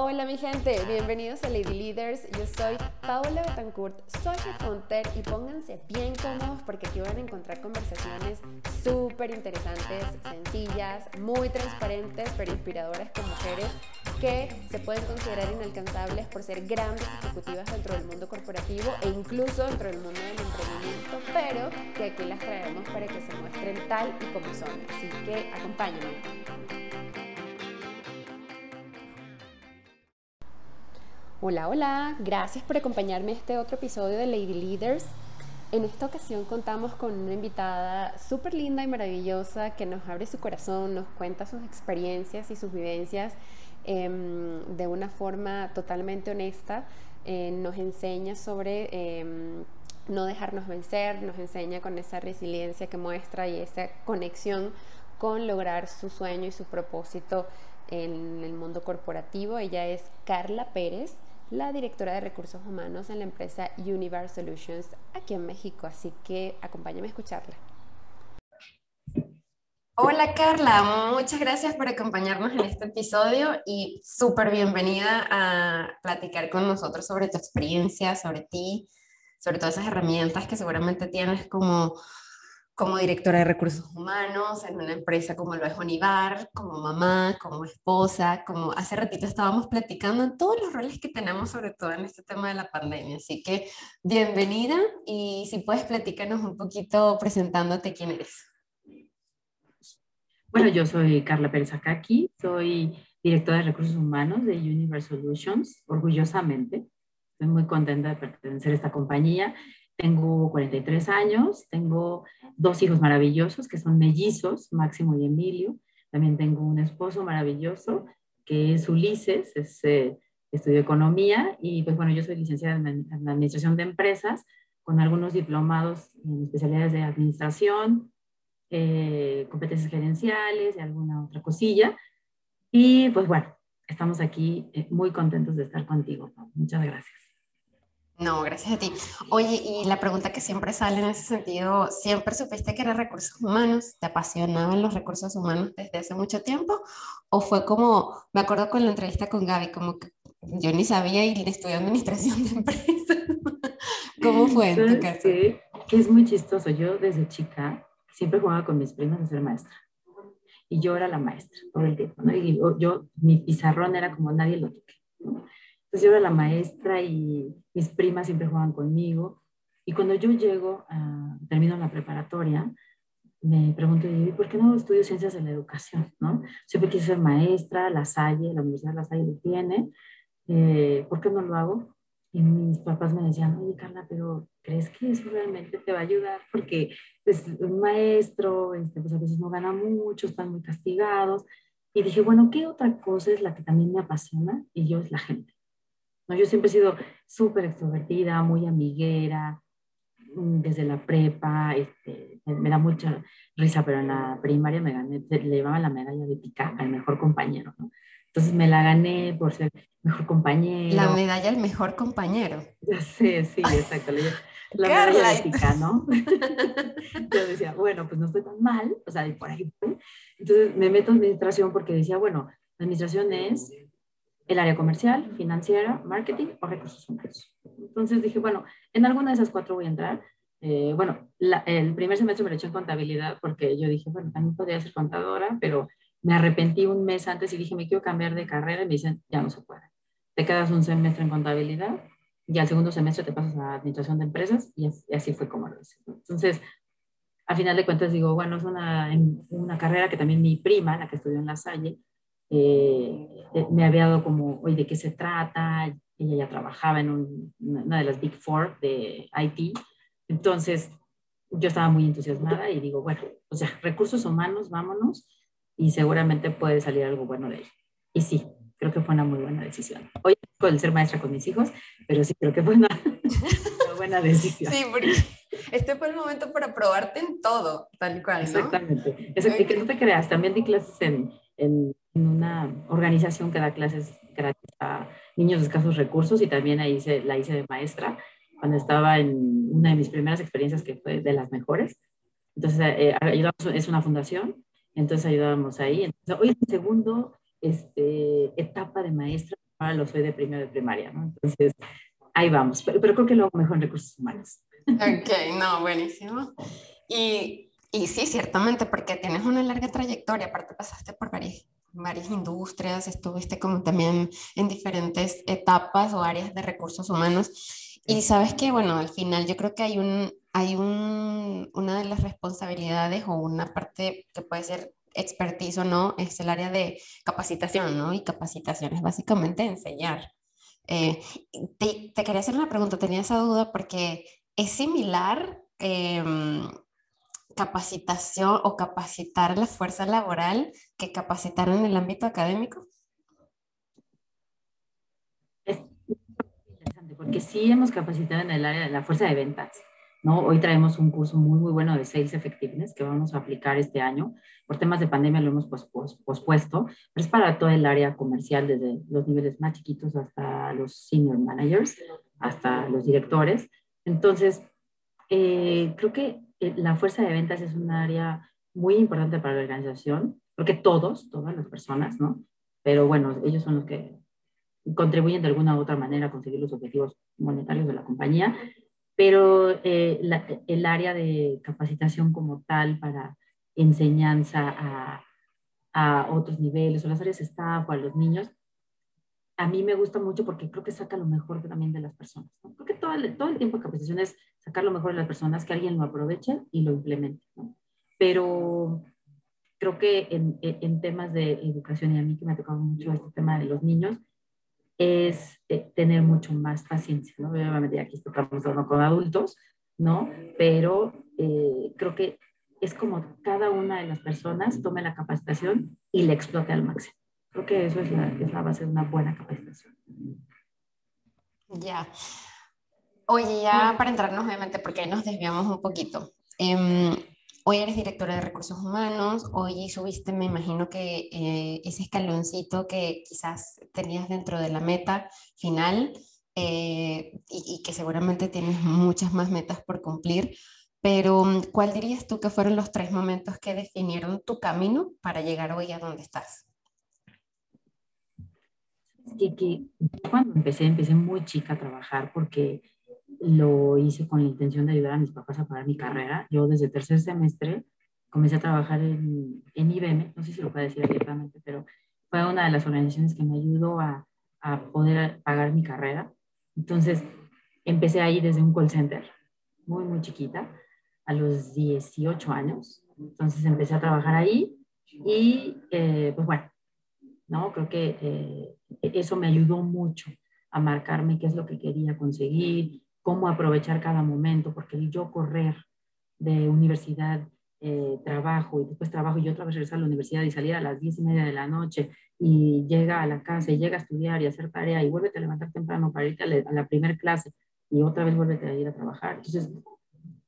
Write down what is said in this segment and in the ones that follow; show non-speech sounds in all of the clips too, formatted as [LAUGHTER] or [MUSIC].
Hola mi gente, bienvenidos a Lady Leaders. Yo soy Paola Betancourt, soy headhunter y pónganse bien cómodos porque aquí van a encontrar conversaciones súper interesantes, sencillas, muy transparentes, pero inspiradoras con mujeres que se pueden considerar inalcanzables por ser grandes ejecutivas dentro del mundo corporativo e incluso dentro del mundo del emprendimiento, pero que aquí las traemos para que se muestren tal y como son. Así que acompáñenme. Hola, hola, gracias por acompañarme a este otro episodio de Lady Leaders. En esta ocasión contamos con una invitada súper linda y maravillosa que nos abre su corazón, nos cuenta sus experiencias y sus vivencias em, de una forma totalmente honesta, eh, nos enseña sobre em, no dejarnos vencer, nos enseña con esa resiliencia que muestra y esa conexión con lograr su sueño y su propósito en el mundo corporativo. Ella es Carla Pérez la directora de recursos humanos en la empresa Univar Solutions aquí en México. Así que acompáñame a escucharla. Hola Carla, muchas gracias por acompañarnos en este episodio y súper bienvenida a platicar con nosotros sobre tu experiencia, sobre ti, sobre todas esas herramientas que seguramente tienes como como directora de recursos humanos en una empresa como lo es Onivar, como mamá, como esposa, como hace ratito estábamos platicando en todos los roles que tenemos, sobre todo en este tema de la pandemia. Así que bienvenida y si puedes platicarnos un poquito presentándote quién eres. Bueno, yo soy Carla Pérez Akaki, soy directora de recursos humanos de Universe Solutions, orgullosamente. Estoy muy contenta de pertenecer a esta compañía tengo 43 años, tengo dos hijos maravillosos que son mellizos, Máximo y Emilio. También tengo un esposo maravilloso que es Ulises, es, eh, estudio economía y pues bueno, yo soy licenciada en, administración de empresas con algunos diplomados en especialidades de administración, eh, competencias gerenciales y alguna otra cosilla. Y pues bueno, estamos aquí eh, muy contentos de estar contigo. Muchas gracias. No, gracias a ti. Oye, y la pregunta que siempre sale en ese sentido, ¿siempre supiste que eran recursos humanos? ¿Te apasionaban los recursos humanos desde hace mucho tiempo? ¿O fue como, me acuerdo con la entrevista con Gaby, como que yo ni sabía y estudié administración de empresas? [LAUGHS] ¿Cómo fue en tu caso? Que es muy chistoso. Yo desde chica siempre jugaba con mis primas a ser maestra. Y yo era la maestra todo el tiempo, ¿no? Y yo, mi pizarrón era como nadie lo toque. ¿no? Entonces yo era la maestra y mis primas siempre jugaban conmigo. Y cuando yo llego, a, termino la preparatoria, me pregunto, ¿y por qué no estudio ciencias de la educación? ¿no? Siempre quise ser maestra, La Salle, la Universidad de La Salle lo tiene. Eh, ¿Por qué no lo hago? Y mis papás me decían, oye Carla, pero ¿crees que eso realmente te va a ayudar? Porque pues, un maestro, este, pues a veces no gana mucho, están muy castigados. Y dije, bueno, ¿qué otra cosa es la que también me apasiona? Y yo es la gente. ¿No? Yo siempre he sido súper extrovertida, muy amiguera, mm, desde la prepa, este, me da mucha risa, pero en la primaria me gané, le llevaba la medalla de Titicaca, el mejor compañero, ¿no? Entonces me la gané por ser mejor compañero. La medalla el mejor compañero. Ya sé, sí, exacto. La, [LAUGHS] medalla de Tica, ¿no? [LAUGHS] Yo decía, bueno, pues no estoy tan mal, o sea, por ahí. Entonces me meto en administración porque decía, bueno, la administración es el área comercial, financiera, marketing o recursos humanos. Entonces dije, bueno, en alguna de esas cuatro voy a entrar. Eh, bueno, el primer semestre me lo eché en contabilidad porque yo dije, bueno, también podría ser contadora, pero me arrepentí un mes antes y dije, me quiero cambiar de carrera y me dicen, ya no se puede. Te quedas un semestre en contabilidad y al segundo semestre te pasas a administración de empresas y así fue como lo hice. Entonces, al final de cuentas digo, bueno, es una, una carrera que también mi prima, la que estudió en La Salle, eh, me había dado como, oye, ¿de qué se trata? Ella ya trabajaba en una de las Big Four de IT. Entonces, yo estaba muy entusiasmada y digo, bueno, o sea, recursos humanos, vámonos y seguramente puede salir algo bueno de él. Y sí, creo que fue una muy buena decisión. Hoy el ser maestra con mis hijos, pero sí creo que fue [LAUGHS] una, buena decisión. Sí, porque este fue el momento para probarte en todo, tal cual. ¿no? Exactamente. y que no te creas, también di clases en, en una organización que da clases gratis a niños de escasos recursos y también ahí la hice de maestra cuando estaba en una de mis primeras experiencias que fue de las mejores. Entonces, eh, ayudamos, es una fundación, entonces ayudábamos ahí. Entonces, hoy es mi segundo este, etapa de maestra, ahora lo soy de primero de primaria, ¿no? Entonces, ahí vamos, pero, pero creo que lo hago mejor en recursos humanos. Ok, no, buenísimo. Y, y sí, ciertamente, porque tienes una larga trayectoria, aparte pasaste por varias, varias industrias, estuviste como también en diferentes etapas o áreas de recursos humanos. Y sabes que, bueno, al final yo creo que hay, un, hay un, una de las responsabilidades o una parte que puede ser expertise o no, es el área de capacitación, ¿no? Y capacitación es básicamente enseñar. Eh, te, te, quería hacer una pregunta, tenía esa duda porque es similar em, capacitación o capacitar la fuerza laboral que capacitar en el ámbito académico. Es interesante porque sí hemos capacitado en el área de la fuerza de ventas. ¿no? Hoy traemos un curso muy, muy bueno de Sales Effectiveness que vamos a aplicar este año. Por temas de pandemia lo hemos pospuesto, pero es para todo el área comercial, desde los niveles más chiquitos hasta los senior managers, hasta los directores. Entonces, eh, creo que la fuerza de ventas es un área muy importante para la organización, porque todos, todas las personas, ¿no? Pero bueno, ellos son los que contribuyen de alguna u otra manera a conseguir los objetivos monetarios de la compañía, pero eh, el área de capacitación como tal para enseñanza a, a, otros niveles o las áreas staff o a los niños, a mí me gusta mucho porque creo que saca lo mejor también de las personas. ¿no? Creo todo todo el tiempo de capacitación es sacar lo mejor de las personas, que alguien lo aproveche y lo implemente. ¿no? Pero creo que en, en, temas de educación, y a mí que me ha tocado mucho este tema de los niños, es eh, tener mucho más paciencia, ¿no? Obviamente aquí estamos hablando con adultos, ¿no? Pero eh, creo que es como cada una de las personas tome la capacitación y la explote al máximo. Creo que eso es la, es la base de una buena capacitación. Ya. Oye, ya para entrarnos obviamente, porque nos desviamos un poquito. Eh, Hoy eres directora de recursos humanos, hoy subiste, me imagino que eh, ese escaloncito que quizás tenías dentro de la meta final eh, y, y, que seguramente tienes muchas más metas por cumplir, pero ¿cuál dirías tú que fueron los tres momentos que definieron tu camino para llegar hoy a donde estás? Que, que cuando empecé, empecé muy chica a trabajar porque lo hice con la intención de ayudar a mis papás a pagar mi carrera. Yo desde tercer semestre comencé a trabajar en, en IBM, no sé si lo puedo decir abiertamente, pero fue una de las organizaciones que me ayudó a, a poder pagar mi carrera. Entonces, empecé ahí desde un call center, muy, muy chiquita, a los 18 años. Entonces, empecé a trabajar ahí y, eh, pues bueno, ¿no? Creo que eh, eso me ayudó mucho a marcarme qué es lo que quería conseguir, cómo aprovechar cada momento, porque yo correr de universidad, eh, trabajo y después trabajo y otra vez regresar a la universidad y salir a las diez y media de la noche y llega a la casa y llega a estudiar y hacer tarea y vuelve a levantar temprano para irte a la, primera clase y otra vez vuelve a ir a trabajar. Entonces,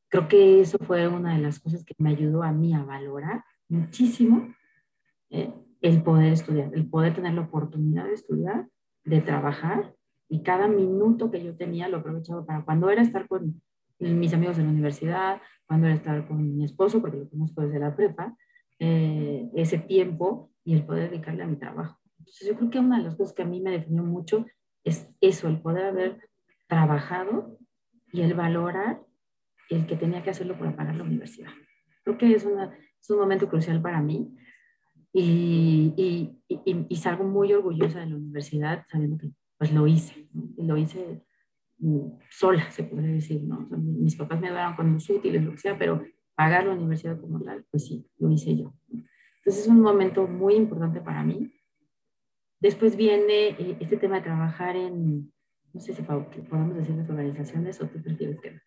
creo que eso fue una de las cosas que me ayudó a mí a valorar muchísimo eh, el poder estudiar, el poder tener la oportunidad de estudiar, de trabajar y cada minuto que yo tenía lo aprovechaba para cuando era estar con mis amigos en la universidad, cuando era estar con mi esposo, porque lo conozco desde la prepa, eh, ese tiempo y el poder dedicarle a mi trabajo. Entonces yo creo que una de las cosas que a mí me definió mucho es eso, el poder haber trabajado y el valorar el que tenía que hacerlo para pagar la universidad. Creo que es, una, es un momento crucial para mí y, y, y, y, salgo muy orgullosa de la universidad sabiendo que pues lo hice, y lo hice mm, sola, se podría decir, ¿no? mis papás me ayudaron con los útiles, lo que sea, pero pagar la universidad como tal, pues sí, lo hice yo. Entonces es un momento muy importante para mí. Después viene eh, este tema de trabajar en, no sé si podemos decir las organizaciones o tú prefieres que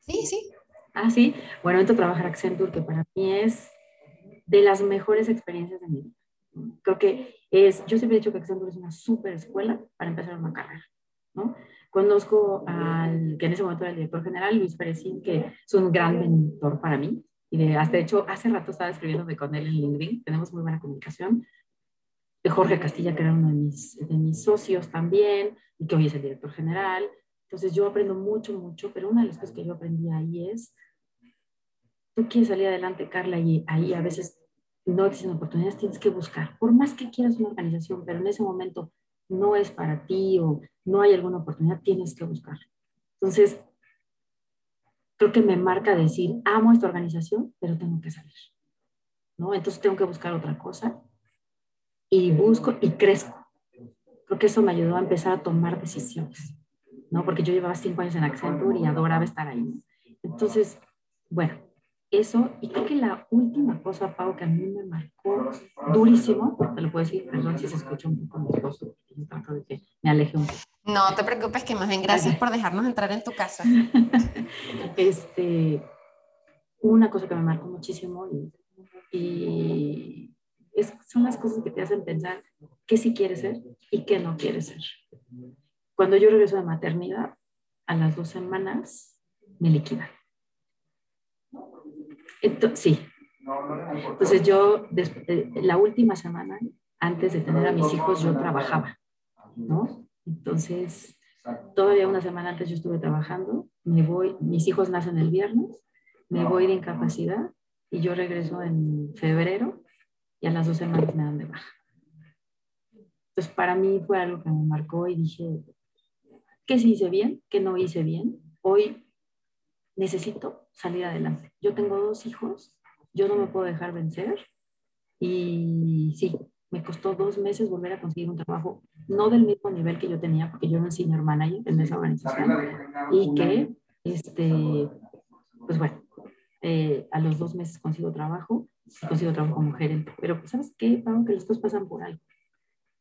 Sí, sí. Ah, sí. Bueno, entro a trabajar Accenture, que para mí es de las mejores experiencias de mi vida. Creo que es, yo siempre he dicho que Accenture es una súper escuela para empezar una carrera, ¿no? Conozco al que en ese momento era el director general, Luis Perecín, que es un gran mentor para mí. Y de, hasta de hecho, hace rato estaba escribiéndome con él en LinkedIn, tenemos muy buena comunicación. De Jorge Castilla, que era uno de mis, de mis socios también, y que hoy es el director general. Entonces yo aprendo mucho, mucho, pero una de las cosas que yo aprendí ahí es, tú quieres salir adelante, Carla, y ahí a veces no existen oportunidades, tienes que buscar. Por más que quieras una organización, pero en ese momento no es para ti o no hay alguna oportunidad, tienes que buscar. Entonces, creo que me marca decir, amo esta organización, pero tengo que salir. ¿no? Entonces tengo que buscar otra cosa y busco y crezco. Creo que eso me ayudó a empezar a tomar decisiones, ¿no? Porque yo llevaba cinco años en Accenture y adoraba estar ahí. Entonces, bueno, eso, y creo que la última cosa, Pau, que a mí me marcó durísimo, te lo puedo decir, perdón si se escucha un poco yo trato de que me aleje un poco. No te preocupes, que más bien gracias por dejarnos entrar en tu casa. [LAUGHS] este, una cosa que me marcó muchísimo y, y es, son las cosas que te hacen pensar qué sí quieres ser y qué no quieres ser. Cuando yo regreso de maternidad, a las dos semanas me liquidan entonces, sí. Entonces yo, la última semana, antes de tener a mis hijos, yo trabajaba, ¿no? Entonces, todavía una semana antes yo estuve trabajando, me voy, mis hijos nacen el viernes, me voy de incapacidad y yo regreso en febrero y a las dos semanas me dan de baja. Entonces, para mí fue algo que me marcó y dije, ¿qué sí hice bien? ¿Qué no hice bien? Hoy necesito salir adelante. Yo tengo dos hijos, yo no me puedo dejar vencer y sí, me costó dos meses volver a conseguir un trabajo, no del mismo nivel que yo tenía, porque yo era un senior manager en esa organización y que, este, pues bueno, eh, a los dos meses consigo trabajo consigo trabajo como gerente. Pero pues, ¿sabes qué, Pablo? Que los dos pasan por algo.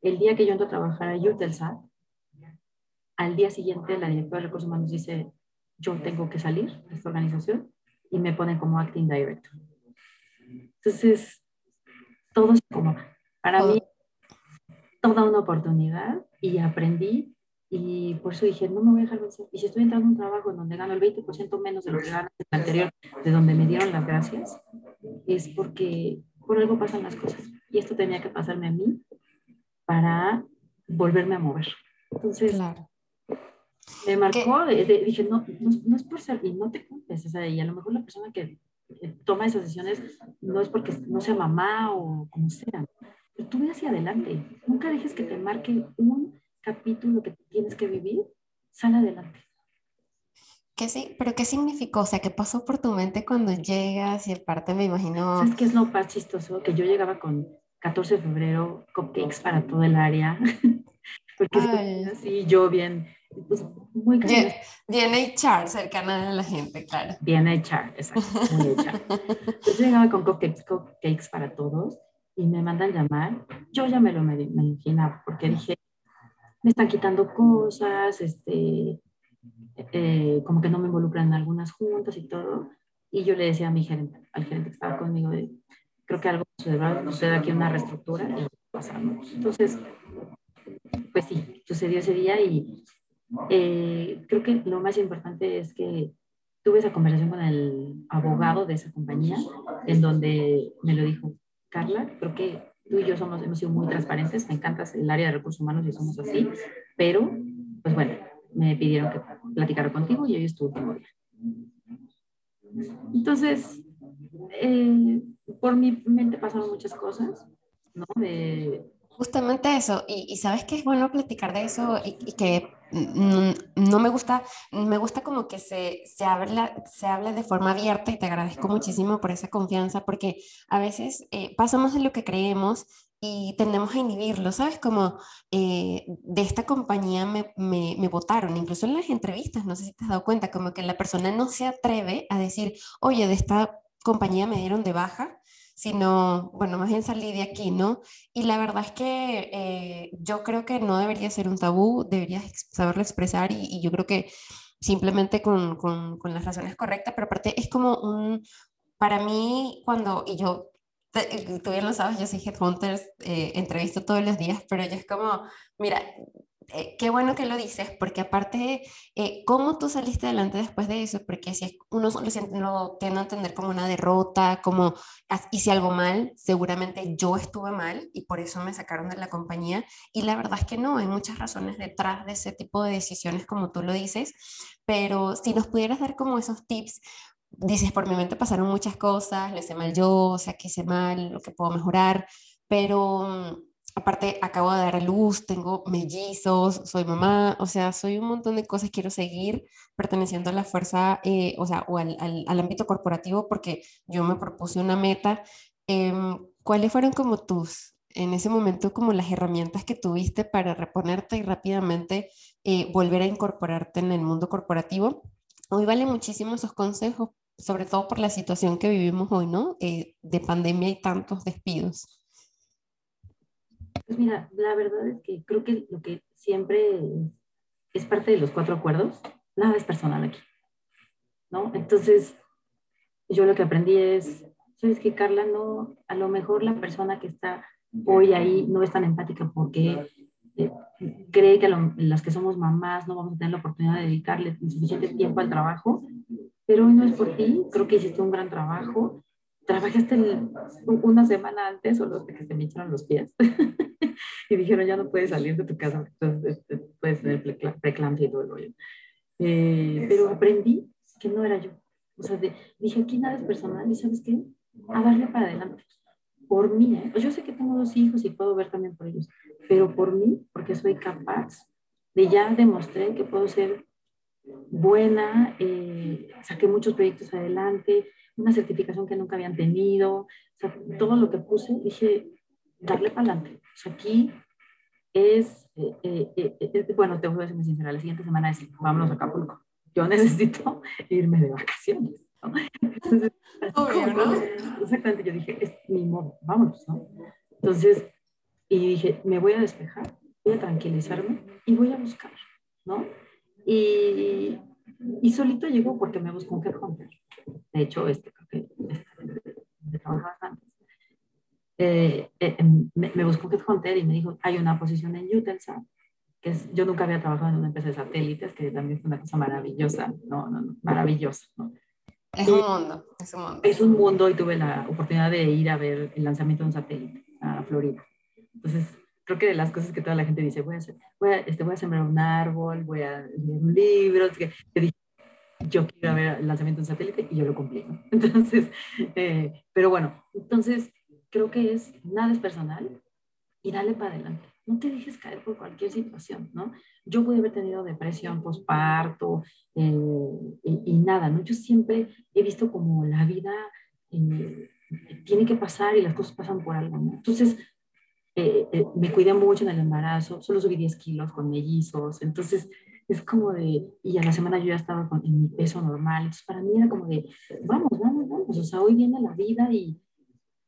El día que yo entro a trabajar a Utelsat, al día siguiente la directora de recursos humanos dice, yo tengo que salir de esta organización y me ponen como acting director. Entonces, todo es como, para mí, toda una oportunidad y aprendí y por eso dije, no me voy a dejar vencer. Y si estoy entrando en un trabajo en donde gano el 20% menos de lo que gano en el anterior, de donde me dieron las gracias, es porque por algo pasan las cosas. Y esto tenía que pasarme a mí para volverme a mover. Entonces, claro me marcó, dije, no, no, es por ser, y no te culpes, o sea, y a lo mejor la persona que toma esas decisiones no es porque no sea mamá o como sea, pero tú ve hacia adelante, nunca dejes que te marque un capítulo que tienes que vivir, sal adelante. ¿Qué sí? ¿Pero qué significó? O sea, ¿qué pasó por tu mente cuando llegas y aparte me imagino... ¿Sabes qué es lo más chistoso? Que yo llegaba con 14 de febrero, cupcakes para todo el área, [LAUGHS] porque así yo bien pues muy bien, bien HR, cercana a la gente, claro. Bien HR, exacto. Muy [LAUGHS] Yo llegaba con cupcakes, cupcakes para todos y me mandan llamar. Yo ya me lo me, imaginaba porque dije, me están quitando cosas, este, eh, como que no me involucran en algunas juntas y todo. Y yo le decía a mi gerente, al gerente que estaba conmigo, creo que algo sucede, aquí una reestructura y pasamos. Entonces, pues sí, sucedió ese día y eh, creo que lo más importante es que tuve esa conversación con el abogado de esa compañía, en donde me lo dijo, Carla, creo que tú y yo somos, hemos sido muy transparentes, me encanta el área de recursos humanos y somos así, pero, pues bueno, me pidieron que platicara contigo y hoy estuve con Entonces, eh, por mi mente pasaron muchas cosas, ¿no? De, Justamente eso, y, y, sabes que es bueno platicar de eso y, y que no me gusta, me gusta como que se, se, habla, se habla de forma abierta y te agradezco muchísimo por esa confianza porque a veces eh, pasamos de lo que creemos y tendemos a inhibirlo, ¿sabes? Como eh, de esta compañía me, me, me, votaron, incluso en las entrevistas, no sé si te has dado cuenta, como que la persona no se atreve a decir, oye, de esta compañía me dieron de baja, sino, bueno, más bien salí de aquí, ¿no? Y la verdad es que eh, yo creo que no debería ser un tabú, deberías saberlo expresar y, yo creo que simplemente con, con, con, las razones correctas, pero aparte es como un, para mí, cuando, y yo, tú bien lo sabes, yo soy headhunter, eh, entrevisto todos los días, pero yo es como, mira, eh, qué bueno que lo dices, porque aparte, eh, ¿cómo tú saliste adelante después de eso? Porque si uno lo, lo tiende a entender como una derrota, como hice algo mal, seguramente yo estuve mal y por eso me sacaron de la compañía. Y la verdad es que no, hay muchas razones detrás de ese tipo de decisiones, como tú lo dices, pero si nos pudieras dar como esos tips dices, por mi mente pasaron muchas cosas, lo hice mal yo, o sea, que hice mal, lo que puedo mejorar, pero aparte acabo de dar a luz, tengo mellizos, soy mamá, o sea, soy un montón de cosas, quiero seguir perteneciendo a la fuerza, eh, o sea, o al, al, ámbito corporativo porque yo me propuse una meta. Em, ¿Cuáles fueron como tus, en ese momento, como las herramientas que tuviste para reponerte y rápidamente eh, volver a incorporarte en el mundo corporativo? Hoy valen muchísimo esos consejos, sobre todo por la situación que vivimos hoy, ¿no? Eh, de pandemia y tantos despidos. Pues mira, la verdad es que creo que lo que siempre es parte de los cuatro acuerdos, nada es personal aquí, ¿no? Entonces, yo lo que aprendí es, ¿sabes qué, Carla? No, a lo mejor la persona que está hoy ahí no es tan empática porque eh, cree que las que somos mamás no vamos a tener la oportunidad de dedicarle suficiente tiempo al trabajo, pero hoy no es por ti, creo que hiciste un gran trabajo trabajaste una semana antes o los que se me echaron los pies [LAUGHS] y dijeron ya no puedes salir de tu casa, entonces este, puedes tener preeclampsia y todo el rollo. Eh, pero aprendí que no era yo. O sea, dije aquí nada es personal y ¿sabes qué? A darle para adelante. Por mí, ¿eh? Yo sé que tengo dos hijos y puedo ver también por ellos, pero por mí, porque soy capaz de ya demostré que puedo ser buena, eh, saqué muchos proyectos adelante, una certificación que nunca habían tenido, o sea, todo lo que puse, dije, darle para adelante. O sea, aquí es, eh, eh, eh, bueno, te voy a ser muy sincera, la siguiente semana es, vámonos a Acapulco. Yo necesito [LAUGHS] irme de vacaciones. ¿no? Entonces, Obvio, ¿no? Exactamente, yo dije, es mi modo, vámonos, ¿no? Entonces, y dije, me voy a despejar, voy a tranquilizarme y voy a buscar, ¿no? Y, y solito llegó porque me buscó un headhunter. De hecho, este, creo que este, trabajaba antes. Eh, eh, em, me, me, buscó Headhunter y me dijo, hay una posición en Utelsat, que es, yo nunca había trabajado en una empresa de satélites, que también fue una cosa maravillosa, no, no, no maravillosa, ¿no? Es un mundo, es un mundo. Es un mundo y tuve la oportunidad de ir a ver el lanzamiento de un satélite a Florida. Entonces, creo que de las cosas que toda la gente dice, voy a, hacer, voy a, este, voy a sembrar un árbol, voy a leer un libro, que, que dije, yo quiero ver el lanzamiento de un satélite y yo lo cumplí, ¿no? [LAUGHS] Entonces, eh, pero bueno, entonces creo que es, nada es personal y dale para adelante. No te dejes caer por cualquier situación, ¿no? Yo pude haber tenido depresión, posparto eh, y, nada, ¿no? Yo siempre he visto como la vida eh, tiene que pasar y las cosas pasan por algo, ¿no? Entonces, me cuidé mucho en el embarazo, solo subí 10 kilos con mellizos, entonces es como de, y a la semana yo ya estaba con, en mi peso normal, entonces para mí era como de, vamos, vamos, vamos, o sea, hoy viene la vida y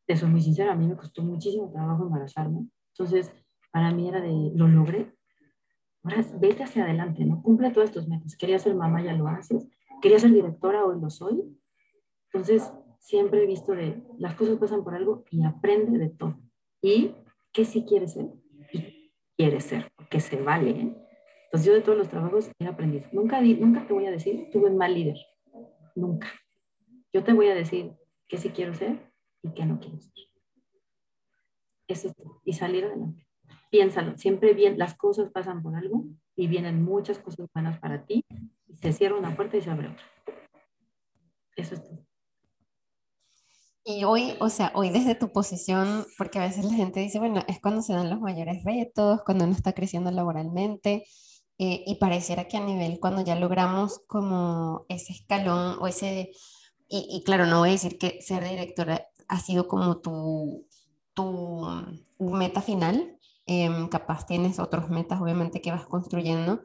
te soy muy sincera, a mí me costó muchísimo trabajo embarazarme, entonces para mí era de, lo logré, ahora vete hacia adelante, ¿no? Cumple todas tus metas, quería ser mamá, ya lo haces, quería ser directora, hoy lo soy, entonces siempre he visto de, las cosas pasan por algo y aprende de todo, y qué sí quieres ser, y quieres ser, porque se vale, ¿eh? Entonces yo de todos los trabajos he aprendido. Nunca, nunca te voy a decir, tuve un mal líder. Nunca. Yo te voy a decir qué sí quiero ser y qué no quiero ser. Eso es Y salir adelante. Piénsalo. Siempre bien, las cosas pasan por algo y vienen muchas cosas buenas para ti. Se cierra una puerta y se abre otra. Eso es todo. Y hoy, o sea, hoy desde tu posición, porque a veces la gente dice, bueno, es cuando se dan los mayores retos, cuando uno está creciendo laboralmente, eh, y pareciera que a nivel, cuando ya logramos como ese escalón o ese, y, claro, no voy a decir que ser directora ha sido como tu, tu meta final, em, capaz tienes otros metas obviamente que vas construyendo,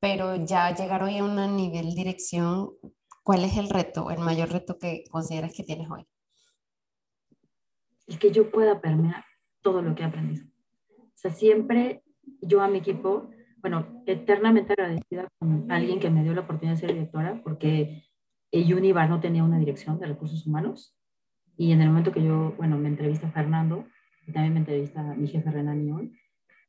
pero ya llegar hoy a un nivel dirección, ¿cuál es el reto, el mayor reto que consideras que tienes hoy? El que yo pueda permear todo lo que he aprendido. O sea, siempre yo a mi equipo bueno, eternamente agradecida con alguien que me dio la oportunidad de ser directora, porque Univar no tenía una dirección de recursos humanos. Y en el momento que yo, bueno, me entrevista Fernando, y también me entrevista mi jefe Renan hoy,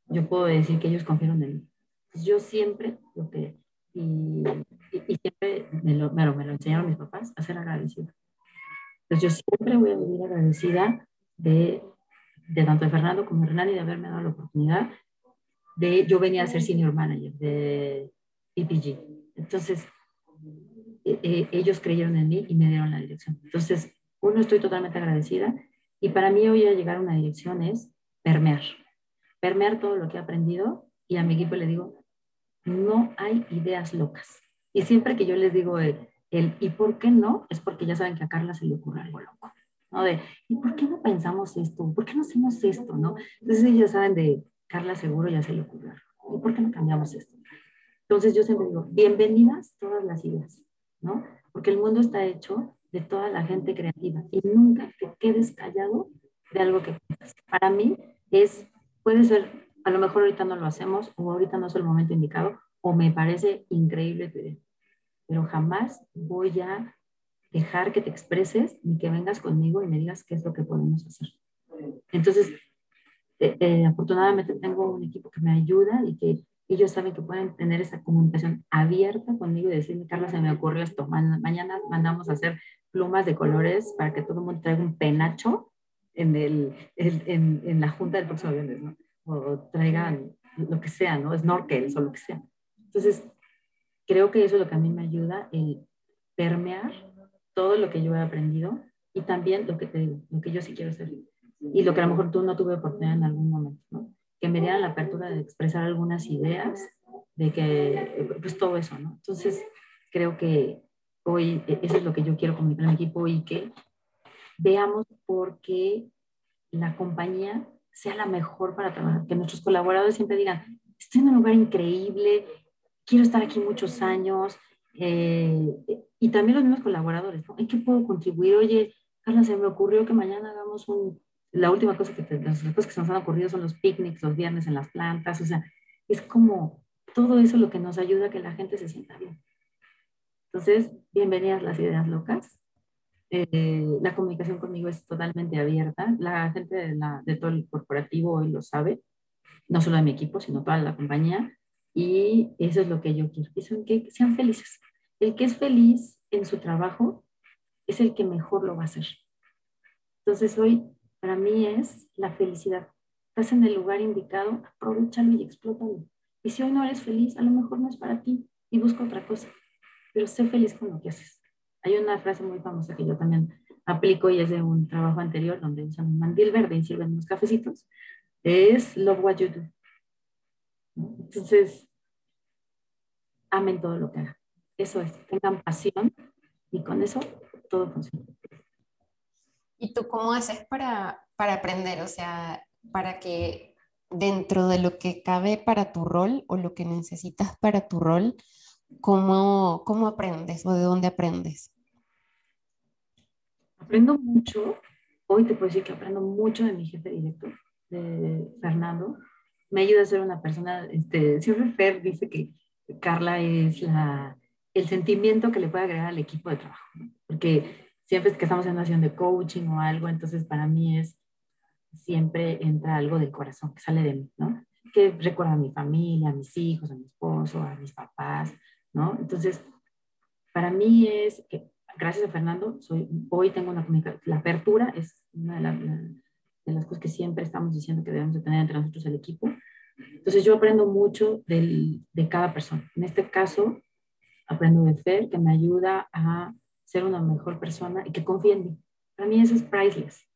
yo puedo decir que ellos confiaron en mí. yo siempre, lo que, y, y, siempre me lo, me, lo, me lo, enseñaron mis papás, a ser agradecida. Entonces yo siempre voy a vivir agradecida de, de tanto de Fernando como de Renan y de haberme dado la oportunidad de, yo venía a ser senior manager de PPG. Entonces, e, e, ellos creyeron en mí y me dieron la dirección. Entonces, uno, estoy totalmente agradecida y para mí hoy a llegar a una dirección es permear. permear todo lo que he aprendido y a mi equipo le digo, no hay ideas locas. Y siempre que yo les digo el ¿y por qué no? Es porque ya saben que a Carla se le ocurre algo loco. ¿No? De, ¿y por qué no pensamos esto? ¿Por qué no hacemos esto? ¿no? Entonces ellos saben de, Carla seguro ya se le ocurrió. ¿Y por qué no cambiamos esto? Entonces yo siempre digo, bienvenidas todas las ideas, ¿no? Porque el mundo está hecho de toda la gente creativa y nunca te quedes callado de algo que piensas. Para mí es, puede ser, a lo mejor ahorita no lo hacemos o ahorita no es el momento indicado o me parece increíble tu idea, pero jamás voy a dejar que te expreses ni que vengas conmigo y me digas qué es lo que podemos hacer. Entonces, eh, eh, afortunadamente tengo un equipo que me ayuda y que ellos saben que pueden tener esa comunicación abierta conmigo y decirme, Carla, se me ocurrió esto, mañana mandamos a hacer plumas de colores para que todo el mundo traiga un penacho en, el, en, en, la junta del próximo viernes, ¿no? O traigan lo que sea, ¿no? Snorkels o lo que sea. Entonces, creo que eso es lo que a mí me ayuda, el permear todo lo que yo he aprendido y también lo que te digo, lo que yo sí quiero hacer y lo que a lo mejor tú no tuve oportunidad en algún momento, ¿no? Que me dieran la apertura de expresar algunas ideas, de que, pues todo eso, ¿no? Entonces, creo que hoy e, eso es lo que yo quiero comunicar a mi equipo y que veamos por qué la compañía sea la mejor para trabajar, que nuestros colaboradores siempre digan, estoy en un lugar increíble, quiero estar aquí muchos años, eh, y también los mismos colaboradores, ¿no? ¿En qué puedo contribuir? Oye, Carla, se me ocurrió que mañana hagamos un, la última cosa que, las cosas que se nos han ocurrido son los picnics los viernes en las plantas, o sea, es como todo eso lo que nos ayuda a que la gente se sienta bien. Entonces, bienvenidas las ideas locas. Eh, la comunicación conmigo es totalmente abierta. La gente de, la, de todo el corporativo hoy lo sabe, no solo de mi equipo, sino toda la compañía. Y eso es lo que yo quiero, que, que sean felices. El que es feliz en su trabajo es el que mejor lo va a hacer. Entonces hoy para mí es la felicidad. Estás en el lugar indicado, aprovechalo y explótalo. Y si hoy no eres feliz, a lo mejor no es para ti y busca otra cosa, pero sé feliz con lo que haces. Hay una frase muy famosa que yo también aplico y es de un trabajo anterior donde usan un mandil verde y sirven unos cafecitos. Es love what you do. Entonces, amen todo lo que hagan. Eso es, tengan pasión y con eso todo funciona. ¿Y tú cómo haces para, para aprender? O sea, para que dentro de lo que cabe para tu rol o lo que necesitas para tu rol, ¿cómo, cómo aprendes o de dónde aprendes? Aprendo mucho. Hoy te puedo decir que aprendo mucho de mi jefe director, de Fernando. Me ayuda a ser una persona, este, siempre Fer dice que Carla es la, el sentimiento que le puede agregar al equipo de trabajo, porque siempre que estamos en una acción de coaching o algo, entonces para mí es, siempre entra algo del corazón que sale de mí, ¿no? Que recuerda a mi familia, a mis hijos, a mi esposo, a mis papás, ¿no? Entonces, para mí es que, gracias a Fernando, soy, hoy tengo una comunicación, la apertura es una de, de, las cosas que siempre estamos diciendo que debemos de tener entre nosotros el equipo. Entonces, yo aprendo mucho del, de cada persona. En este caso, aprendo de Fer, que me ayuda a ser una mejor persona y que confíe en mí. Para mí eso es priceless.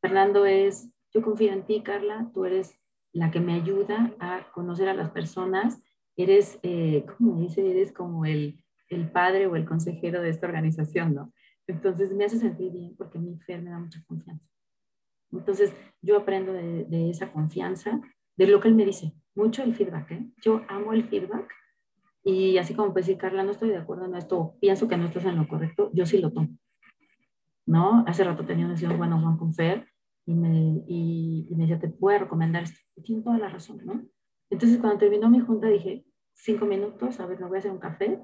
Fernando es, yo confío en ti, Carla, tú eres la que me ayuda a conocer a las personas, eres, eh, como dice, eres como el, el padre o el consejero de esta organización, ¿no? Entonces me hace sentir bien porque mi Fer me da mucha confianza. Entonces yo aprendo de, de, esa confianza, de lo que él me dice, mucho el feedback. ¿eh? Yo amo el feedback y así como puede decir, Carla, no estoy de acuerdo en esto, pienso que no estás en lo correcto, yo sí lo tomo. ¿No? Hace rato tenía una sesión bueno Juan con Fer y me, y, me decía, te puedo recomendar esto. Y tiene toda la razón, ¿no? Entonces, cuando terminó mi junta, dije, cinco minutos, a ver, me voy a hacer un café.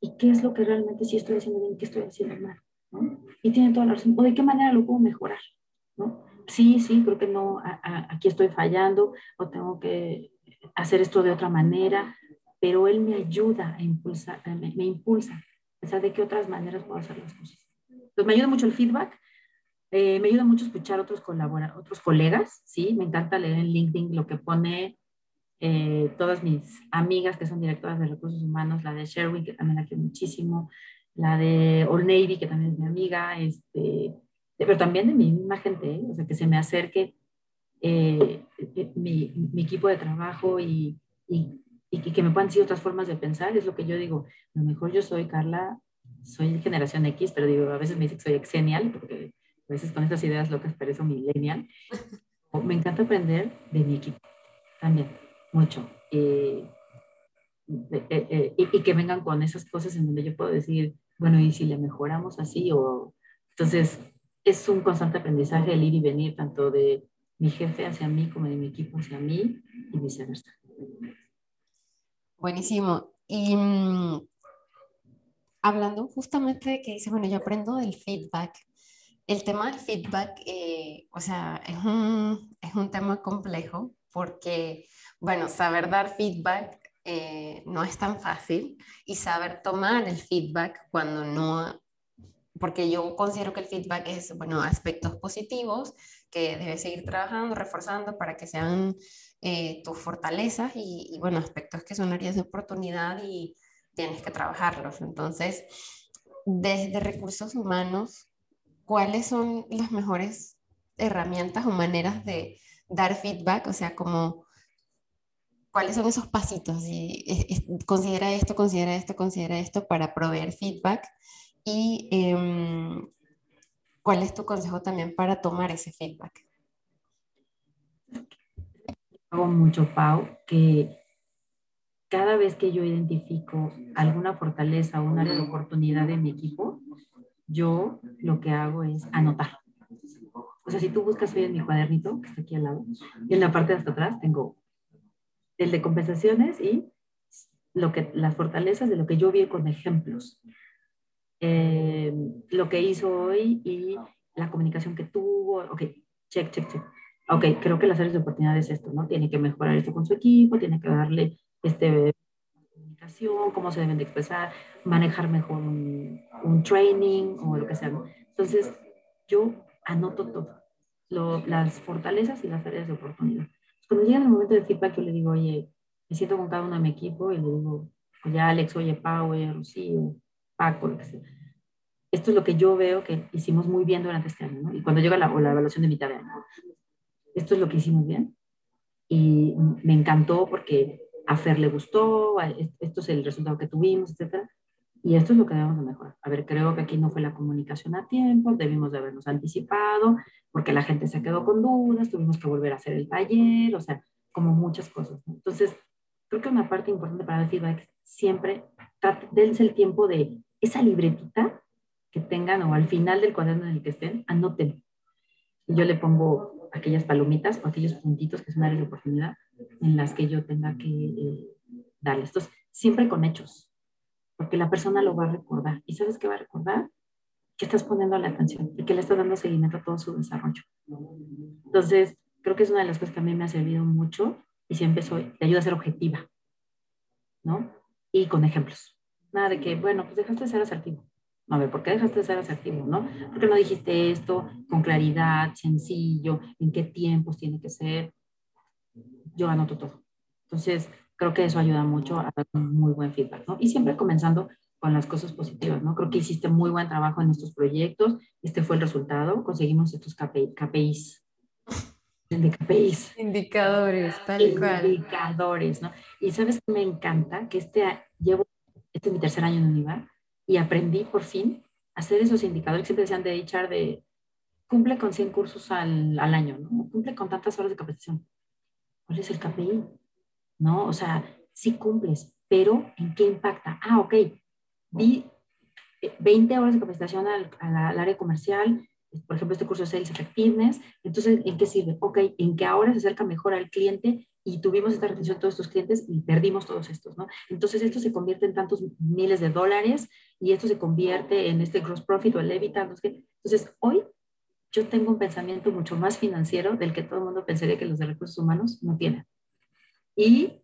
¿Y qué es lo que realmente sí estoy haciendo bien, qué estoy haciendo mal? ¿no? Y tiene toda la razón. ¿O de qué manera lo puedo mejorar? ¿no? Sí, sí, creo que no, aquí estoy fallando o tengo que hacer esto de otra manera pero él me ayuda a impulsar, me, me impulsa, o sea, de qué otras maneras puedo hacer las cosas. Entonces, me ayuda mucho el feedback, eh, me ayuda mucho escuchar otros colaboradores, otros colegas, ¿sí? Me encanta leer en LinkedIn lo que pone eh, todas mis amigas que son directoras de recursos humanos, la de Sherwin, que también la quiero muchísimo, la de Old Navy, que también es mi amiga, este, pero también de mi misma gente, ¿eh? o sea, que se me acerque eh, eh, mi, mi, equipo de trabajo y, y, y, que me puedan decir otras formas de pensar, es lo que yo digo. A lo mejor yo soy Carla, soy generación X, pero digo, a veces me dicen que soy exenial, porque a veces con estas ideas locas parezco millennial. Me encanta aprender de mi equipo también, mucho. Eh, y, que vengan con esas cosas en donde yo puedo decir, bueno, ¿y si le mejoramos así? O, entonces, es un constante aprendizaje el ir y venir, tanto de mi jefe hacia mí como de mi equipo hacia mí y viceversa. Buenísimo. Y mm, hablando justamente de que dice, bueno, yo aprendo del feedback. El tema del feedback, eh, o sea, es un, es un tema complejo porque, bueno, saber dar feedback eh, no es tan fácil y saber tomar el feedback cuando no, porque yo considero que el feedback es, bueno, aspectos positivos que debes seguir trabajando, reforzando para que sean eh, tus fortalezas y, bueno, aspectos que son áreas de oportunidad y tienes que trabajarlos. Entonces, desde recursos humanos, ¿cuáles son las mejores herramientas o maneras de dar feedback? O sea, como cuáles son esos pasitos. Y, considera esto, considera esto, considera esto para proveer feedback. Y em, cuál es tu consejo también para tomar ese feedback. Hago mucho, Pau, que cada vez que yo identifico alguna fortaleza o una oportunidad de mi equipo, yo lo que hago es anotar. O sea, si tú buscas hoy en mi cuadernito, que está aquí al lado, y en la parte de hasta atrás tengo el de compensaciones y lo que, las fortalezas de lo que yo vi con ejemplos. Eh, lo que hizo hoy y la comunicación que tuvo. Ok, check, check, check. Ok, creo que las áreas de oportunidad es esto, ¿no? Tiene que mejorar esto con su equipo, tiene que darle este, comunicación, cómo se deben de expresar, manejar mejor un, un training o lo que sea. Entonces, yo anoto todo, lo, las fortalezas y las áreas de oportunidad cuando llega el momento de feedback, yo le digo, oye, me siento con cada uno de mi equipo y le digo, oye, Alex, oye, Pau, oye, Rocío, Paco, lo que sea. Esto es lo que yo veo que hicimos muy bien durante este año, ¿no? Y cuando llega la, la evaluación de mitad de año, esto es lo que hicimos bien. Y me encantó porque a Fer le gustó, esto es el resultado que tuvimos, etcétera. Y esto es lo que debemos de mejorar. A ver, creo que aquí no fue la comunicación a tiempo, debimos de habernos anticipado, porque la gente se quedó con dudas, tuvimos que volver a hacer el taller, o sea, como muchas cosas. Entonces, creo que una parte importante para el feedback siempre dense el tiempo de esa libretita que tengan o al final del cuaderno en el que estén, anoten. Yo le pongo aquellas palomitas o aquellos puntitos que son áreas de oportunidad en las que yo tenga que eh, darles. Entonces, siempre con hechos porque la persona lo va a recordar. ¿Y sabes qué va a recordar? Que estás poniendo la atención y que le estás dando seguimiento a todo su desarrollo. Entonces, creo que es una de las cosas que a mí me ha servido mucho y siempre soy, te ayuda a ser objetiva, ¿no? Y con ejemplos. Nada de que, bueno, pues dejaste de ser asertivo. No, a ver, ¿por qué dejaste de ser asertivo, no? ¿Por qué no dijiste esto con claridad, sencillo, en qué tiempos tiene que ser? Yo anoto todo. Entonces, creo que eso ayuda mucho a dar un muy buen feedback, ¿no? Y siempre comenzando con las cosas positivas, ¿no? Creo que hiciste muy buen trabajo en estos proyectos, este fue el resultado, conseguimos estos KPI, KPIs, de KPIs. Indicadores, tal cual. Indicadores, ¿no? Y sabes que me encanta que este, llevo, este es mi tercer año en Univar y aprendí por fin a hacer esos indicadores que siempre decían de HR de cumple con 100 cursos al, al año, ¿no? Cumple con tantas horas de capacitación. ¿Cuál es el KPI? ¿no? O sea, sí cumples, pero ¿en qué impacta? Ah, ok, di 20 eh, horas de capacitación al, al, área comercial, por ejemplo, este curso de Sales Effectiveness, entonces, ¿en qué sirve? Ok, en que ahora se acerca mejor al cliente y tuvimos esta retención de todos estos clientes y perdimos todos estos, ¿no? Entonces, esto se convierte en tantos miles de dólares y esto se convierte en este gross profit o el EBITDA, no Entonces, hoy yo tengo un pensamiento mucho más financiero del que todo el mundo pensaría que los de recursos humanos no tienen. Y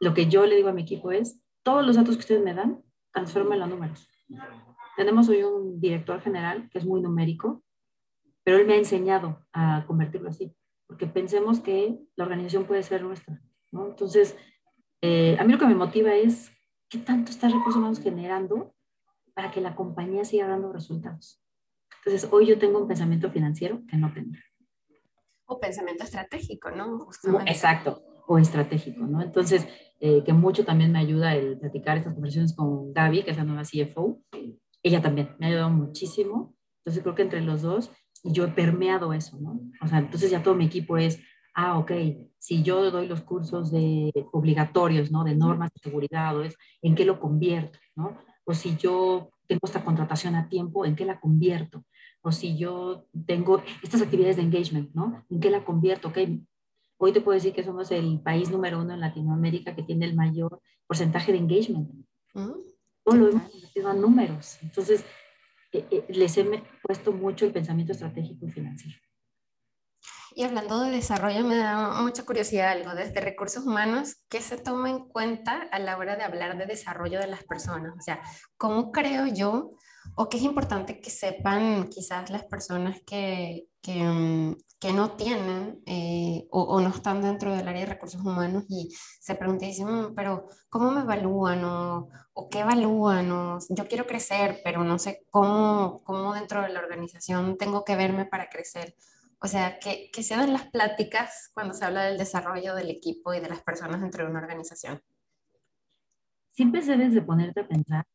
lo que yo le digo a mi equipo es, todos los datos que ustedes me dan, transformen los números. Tenemos hoy un director general que es muy numérico, pero él me ha enseñado a convertirlo así, porque pensemos que la organización puede ser nuestra. ¿no? Entonces, eh, a mí lo que me motiva es qué tanto está recursos humanos generando para que la compañía siga dando resultados. Entonces, hoy yo tengo un pensamiento financiero que no tenía. O pensamiento estratégico, ¿no? Exacto, o estratégico, ¿no? Entonces, eh, que mucho también me ayuda el platicar estas conversaciones con Gaby, que es la nueva CFO. Ella también me ha ayudado muchísimo. Entonces, creo que entre los dos, yo he permeado eso, ¿no? O sea, entonces ya todo mi equipo es, ah, ok, si yo doy los cursos de obligatorios, ¿no? De normas de seguridad, es, ¿en qué lo convierto, ¿no? O si yo tengo esta contratación a tiempo, ¿en qué la convierto? O si yo tengo estas actividades de engagement, ¿no? ¿En qué la convierto? Ok, hoy te puedo decir que somos el país número uno en Latinoamérica que tiene el mayor porcentaje de engagement. Todo lo hemos invertido a números. Entonces, eh, eh, les he puesto mucho el pensamiento estratégico y financiero. Y hablando de desarrollo, me da mucha curiosidad algo. Desde recursos humanos, ¿qué se toma en cuenta a la hora de hablar de desarrollo de las personas? O sea, ¿cómo creo yo o qué es importante que sepan quizás las personas que, que, mm, que no tienen eh, o, o, no están dentro del área de recursos humanos y se preguntan, dicen, mm, pero ¿cómo me evalúan o, o qué evalúan? O, yo quiero crecer, pero no sé cómo, cómo dentro de la organización tengo que verme para crecer. O sea, que, que se dan las pláticas cuando se habla del desarrollo del equipo y de las personas dentro de una organización. Siempre debes de ponerte a pensar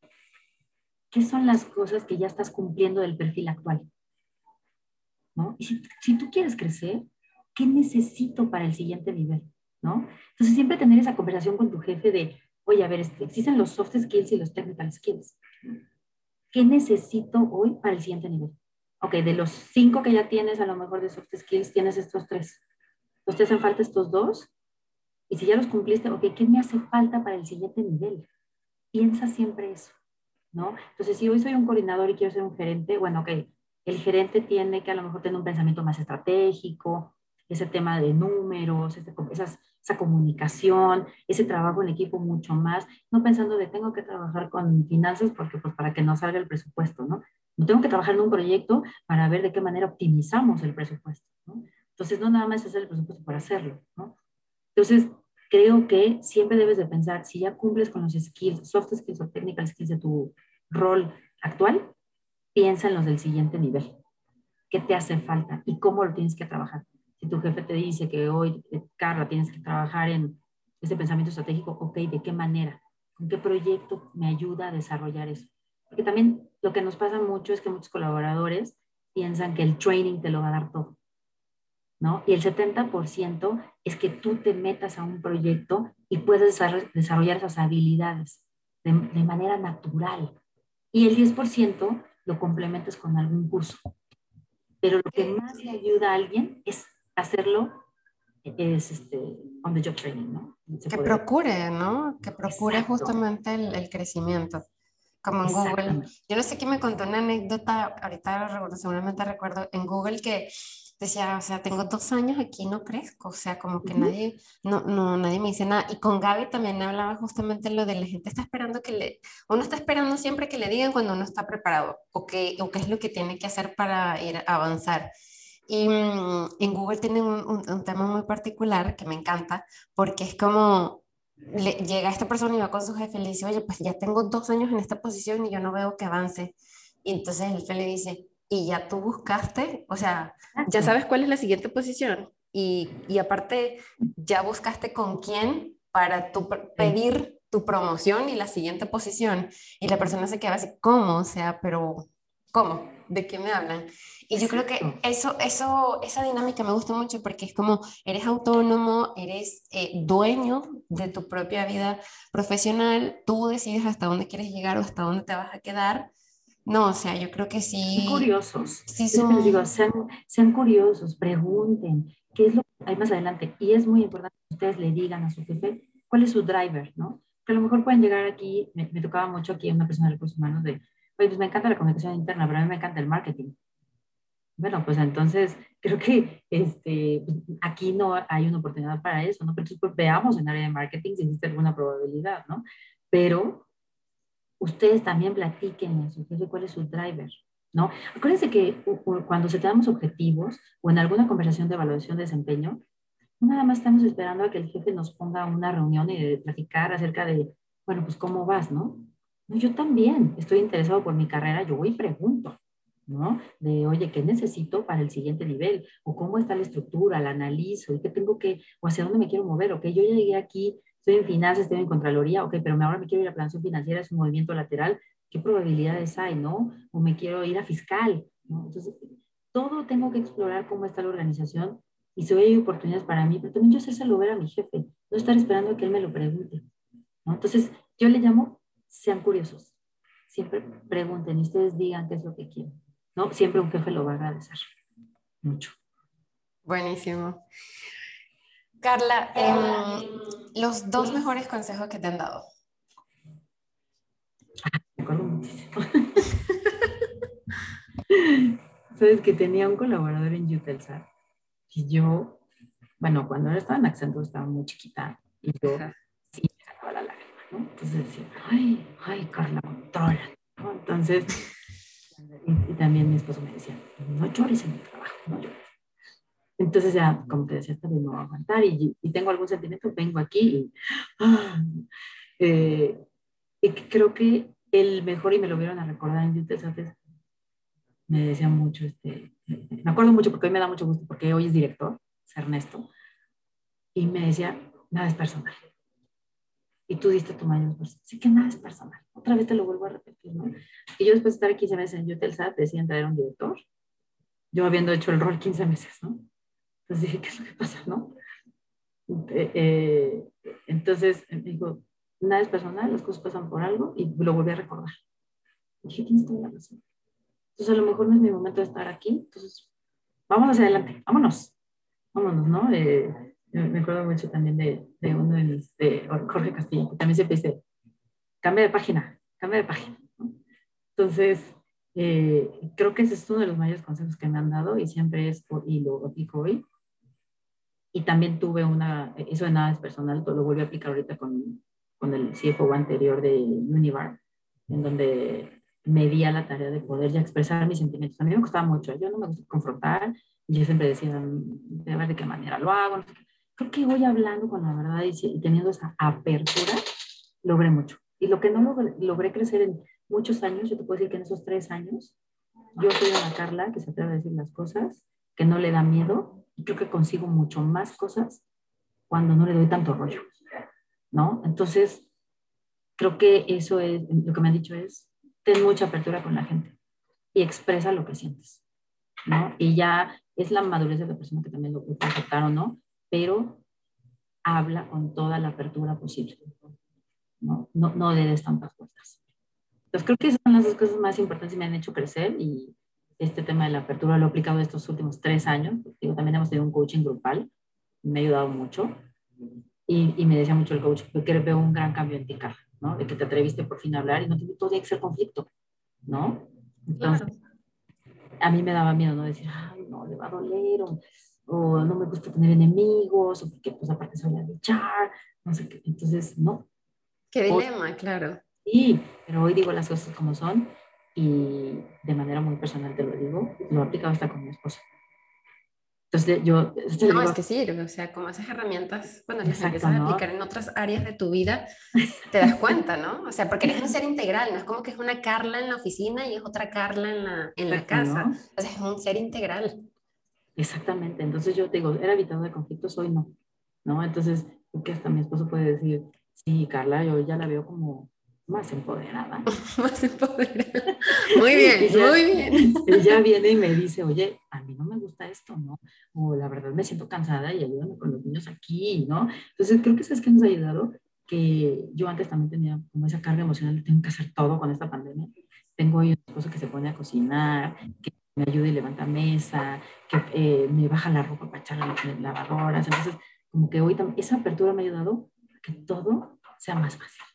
qué son las cosas que ya estás cumpliendo del perfil actual. ¿no? Y si, si, tú quieres crecer, ¿qué necesito para el siguiente nivel? ¿no? Entonces, siempre tener esa conversación con tu jefe de, oye, a ver, este, existen los soft skills y los technical skills. ¿Qué necesito hoy para el siguiente nivel? Ok, de los cinco que ya tienes, a lo mejor de soft skills, tienes estos tres. Entonces, te hacen falta estos dos. Y si ya los cumpliste, ok, ¿qué me hace falta para el siguiente nivel? Piensa siempre eso. ¿No? Entonces, si hoy soy un coordinador y quiero ser un gerente, bueno, ok, el gerente tiene que a lo mejor tener un pensamiento más estratégico, ese tema de números, esa comunicación, ese trabajo en equipo mucho más, no pensando de tengo que trabajar con finanzas porque pues para que no salga el presupuesto, ¿no? No tengo que trabajar en un proyecto para ver de qué manera optimizamos el presupuesto, ¿no? Entonces, no nada más hacer el presupuesto para hacerlo, ¿no? Entonces, creo que siempre debes de pensar, si ya cumples con los skills, soft skills o technical skills de tu rol actual, piensa en los del siguiente nivel. ¿Qué te hace falta y cómo lo tienes que trabajar? Si tu jefe te dice que hoy, eh, Carla, tienes que trabajar en ese pensamiento estratégico, ok, ¿de qué manera? ¿Con qué proyecto me ayuda a desarrollar eso? Porque también lo que nos pasa mucho es que muchos colaboradores piensan que el training te lo va a dar todo. ¿No? Y el 70% es que tú te metas a un proyecto y puedes desarrollar esas habilidades de, manera natural. Y el 10% lo complementas con algún curso. Pero lo que más le ayuda a alguien es hacerlo es este on the job training, ¿no? que procure, ¿no? Que procure justamente el, el, crecimiento. Como en Google. Yo no sé quién me contó una anécdota, ahorita seguramente recuerdo, en Google que decía, o sea, tengo dos años aquí, no crezco, o sea, como que nadie, no, no, nadie me dice nada. Y con Gaby también hablaba justamente lo de la gente está esperando que le, uno está esperando siempre que le digan cuando uno está preparado o qué, o qué es lo que tiene que hacer para ir a avanzar. Y mm, en Google tienen un, un, tema muy particular que me encanta, porque es como, le, llega esta persona y va con su jefe y le dice, oye, pues ya tengo dos años en esta posición y yo no veo que avance. Y entonces el jefe le dice, y ya tú buscaste, o sea, ya sabes cuál es la siguiente posición y, y aparte ya buscaste con quién para tu, pedir tu promoción y la siguiente posición y la persona se queda así, ¿cómo? O sea, pero ¿cómo? ¿De qué me hablan? Y yo creo que eso, eso, esa dinámica me gusta mucho porque es como eres autónomo, eres eh, dueño de tu propia vida profesional, tú decides hasta dónde quieres llegar o hasta dónde te vas a quedar no, o sea, yo creo que sí. Curiosos. Sí, son... les digo, sean, sean, curiosos, pregunten qué es lo que hay más adelante. Y es muy importante que ustedes le digan a su jefe cuál es su driver, ¿no? Que a lo mejor pueden llegar aquí, me, me tocaba mucho aquí una persona de recursos humanos de, oye, pues me encanta la comunicación interna, pero a mí me encanta el marketing. Bueno, pues entonces creo que este, aquí no hay una oportunidad para eso, ¿no? Pero entonces pues, veamos en área de marketing si existe alguna probabilidad, ¿no? Pero ustedes también platiquen eso, cuál es su driver, ¿no? Acuérdense que cuando se tenemos objetivos o en alguna conversación de evaluación de desempeño, nada más estamos esperando a que el jefe nos ponga una reunión y de platicar acerca de, bueno, pues cómo vas, ¿no? Yo también estoy interesado por mi carrera, yo voy y pregunto, ¿no? De, oye, ¿qué necesito para el siguiente nivel? ¿O cómo está la estructura? La analizo, ¿y qué tengo que, o hacia dónde me quiero mover? ¿Ok? Yo ya llegué aquí, estoy en finanzas, estoy en Contraloría, ok, pero ahora me quiero ir a planación financiera, es un movimiento lateral, ¿qué probabilidades hay, no? O me quiero ir a fiscal, ¿no? Entonces, todo tengo que explorar cómo está la organización y si hay oportunidades para mí, pero también yo hacérselo ver a mi jefe, no estar esperando que él me lo pregunte, ¿no? Entonces, yo le llamo, sean curiosos, siempre pregunten y ustedes digan qué es lo que quieren, ¿no? Siempre un jefe lo va a agradecer mucho. Buenísimo. Carla, em, los dos mejores consejos que te han dado. me acuerdo muchísimo. Sabes que tenía un colaborador en Utelsat y yo, bueno, cuando estaba en Accenture estaba muy chiquita y yo sí me sacaba la lágrima, ¿no? Entonces decía, ay, ay, Carla, controla, ¿no? Entonces, [LAUGHS] y, también mi esposo me decía, no llores en el trabajo, no llores. Entonces ya, como te decía, esta vez no voy a aguantar y, y, tengo algún sentimiento, vengo aquí y, ah, eh, y creo que el mejor, y me lo vieron a recordar en Utelsat, me decía mucho, este, me acuerdo mucho porque hoy me da mucho gusto, porque hoy es director, es Ernesto, y me decía, nada es personal. Y tú diste tu mayor esfuerzo. Sí que nada es personal. Otra vez te lo vuelvo a repetir, ¿no? Y yo después de estar 15 meses en Utelsat, decían traer un director, yo habiendo hecho el rol 15 meses, ¿no? Entonces dije, ¿qué es lo que pasa, no? Eh, eh, entonces, digo, nada es personal, las cosas pasan por algo, y lo volví a recordar. dije, tienes toda la razón. Entonces, a lo mejor no es mi momento de estar aquí. Entonces, vamos hacia adelante, vámonos, vámonos, ¿no? Eh, me acuerdo mucho también de, de uno de mis, de Jorge Castillo, que también siempre dice, cambia de página, cambia de página. ¿no? Entonces, eh, creo que ese es uno de los mayores consejos que me han dado y siempre es, y lo aplico hoy. Y también tuve una, eso de nada es personal, lo volví a aplicar ahorita con, con el CFO anterior de Univar, en donde me di a la tarea de poder ya expresar mis sentimientos. A mí me costaba mucho, yo no me gusta confrontar, yo siempre decía, de ver de qué manera lo hago. Creo que voy hablando con la verdad y, teniendo esa apertura, logré mucho. Y lo que no logré, crecer en muchos años, yo te puedo decir que en esos tres años, yo soy una Carla que se atreve a decir las cosas, que no le da miedo, creo que consigo mucho más cosas cuando no le doy tanto rollo, ¿no? Entonces, creo que eso es, lo que me han dicho es, ten mucha apertura con la gente y expresa lo que sientes, ¿no? Y ya es la madurez de la persona que también lo puede aceptar o no, pero habla con toda la apertura posible, ¿no? No, no le des tantas vueltas. Entonces creo que son las dos cosas más importantes que me han hecho crecer y este tema de la apertura lo he aplicado estos últimos tres años. Digo, también hemos tenido un coaching grupal, me ha ayudado mucho y, y me decía mucho el coach, que veo un gran cambio en ti, Carla. ¿no? De que te atreviste por fin a hablar y no todo que ser conflicto, ¿no? Entonces, a mí me daba miedo, ¿no? Decir, ay, no, le va a doler, o, no me gusta tener enemigos, o porque, pues, aparte soy a luchar, no sé qué. Entonces, no. Qué dilema, claro. Sí, pero hoy digo las cosas como son y de manera muy personal te lo digo, lo he aplicado hasta con mi esposa. Entonces yo... no, es que sí, o sea, como esas herramientas, cuando las empiezas a aplicar en otras áreas de tu vida, te das cuenta, ¿no? O sea, porque eres un ser integral, no es como que es una Carla en la oficina y es otra Carla en la, en la casa, o sea, es un ser integral. Exactamente, entonces yo te digo, era evitado de conflictos, hoy no, ¿no? Entonces, que hasta mi esposo puede decir, sí, Carla, yo ya la veo como más empoderada. [LAUGHS] más empoderada. Muy bien, muy bien. Ella viene y me dice, oye, a mí no me gusta esto, ¿no? O la verdad me siento cansada y ayúdame con los niños aquí, ¿no? Entonces creo que eso es que nos ha ayudado, que yo antes también tenía como esa carga emocional tengo que hacer todo con esta pandemia. Tengo hoy un esposo que se pone a cocinar, que me ayuda y levanta mesa, que eh, me baja la ropa para echarla en las lavadoras. Entonces, como que hoy esa apertura me ha ayudado a que todo sea más fácil.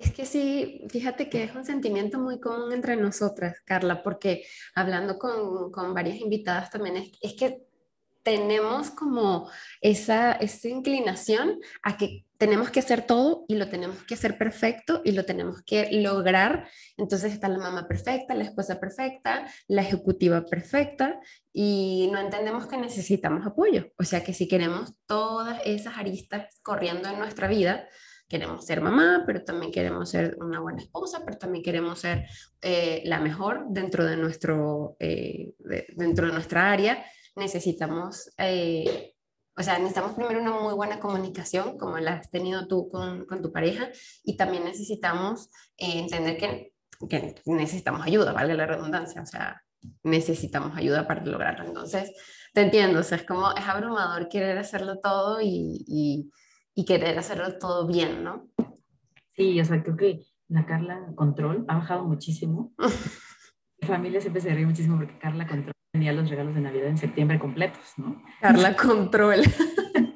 Es que sí, fíjate que es un sentimiento muy común entre nosotras, Carla, porque hablando con, con varias invitadas también es, es, que tenemos como esa, esa inclinación a que tenemos que hacer todo y lo tenemos que hacer perfecto y lo tenemos que lograr. Entonces está la mamá perfecta, la esposa perfecta, la ejecutiva perfecta y no entendemos que necesitamos apoyo. O sea que si queremos todas esas aristas corriendo en nuestra vida, queremos ser mamá, pero también queremos ser una buena esposa, pero también queremos ser eh, la mejor dentro de, nuestro, eh, dentro de nuestra área, necesitamos, eh, o sea, necesitamos primero una muy buena comunicación, como la has tenido tú con, con tu pareja, y también necesitamos entender que, que necesitamos ayuda, valga la redundancia, o sea, necesitamos ayuda para lograrlo. Entonces, te entiendo, o sea, es como, es abrumador querer hacerlo todo y, y, y querer hacerlo todo bien, ¿no? Sí, o sea, creo que la Carla Control ha bajado muchísimo. [LAUGHS] Mi familia siempre se ríe muchísimo porque Carla Control tenía los regalos de Navidad en septiembre completos, ¿no? Carla Control. [LAUGHS]